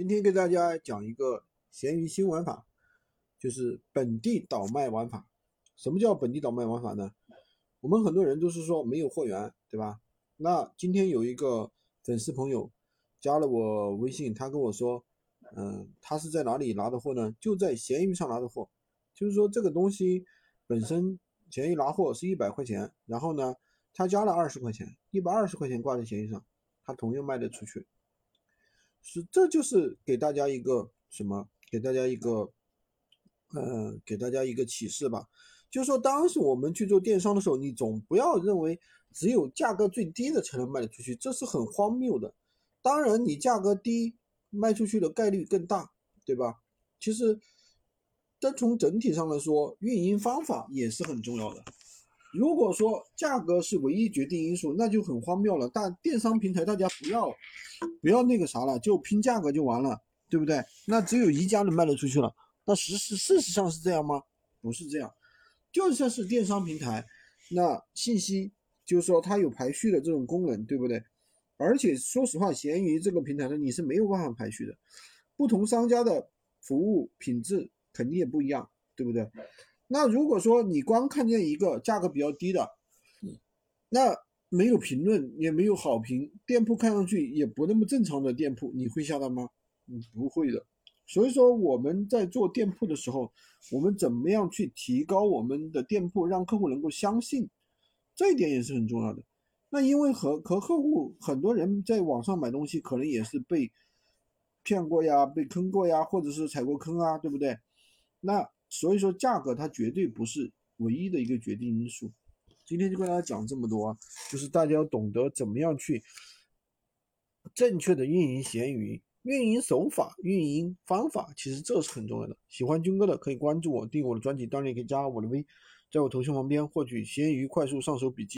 今天给大家讲一个闲鱼新玩法，就是本地倒卖玩法。什么叫本地倒卖玩法呢？我们很多人都是说没有货源，对吧？那今天有一个粉丝朋友加了我微信，他跟我说，嗯，他是在哪里拿的货呢？就在闲鱼上拿的货。就是说这个东西本身闲鱼拿货是一百块钱，然后呢，他加了二十块钱，一百二十块钱挂在闲鱼上，他同样卖得出去。是，这就是给大家一个什么？给大家一个，呃，给大家一个启示吧。就是说，当时我们去做电商的时候，你总不要认为只有价格最低的才能卖得出去，这是很荒谬的。当然，你价格低，卖出去的概率更大，对吧？其实，但从整体上来说，运营方法也是很重要的。如果说价格是唯一决定因素，那就很荒谬了。但电商平台大家不要不要那个啥了，就拼价格就完了，对不对？那只有一家能卖得出去了。那实事事实上是这样吗？不是这样。就算是电商平台，那信息就是说它有排序的这种功能，对不对？而且说实话，闲鱼这个平台呢，你是没有办法排序的。不同商家的服务品质肯定也不一样，对不对？那如果说你光看见一个价格比较低的，那没有评论也没有好评，店铺看上去也不那么正常的店铺，你会下单吗？嗯，不会的。所以说我们在做店铺的时候，我们怎么样去提高我们的店铺，让客户能够相信，这一点也是很重要的。那因为和和客户很多人在网上买东西，可能也是被骗过呀，被坑过呀，或者是踩过坑啊，对不对？那。所以说，价格它绝对不是唯一的一个决定因素。今天就跟大家讲这么多啊，就是大家要懂得怎么样去正确的运营闲鱼，运营手法、运营方法，其实这是很重要的。喜欢军哥的可以关注我，订我的专辑，当然也可以加我的微，在我头像旁边获取闲鱼快速上手笔记。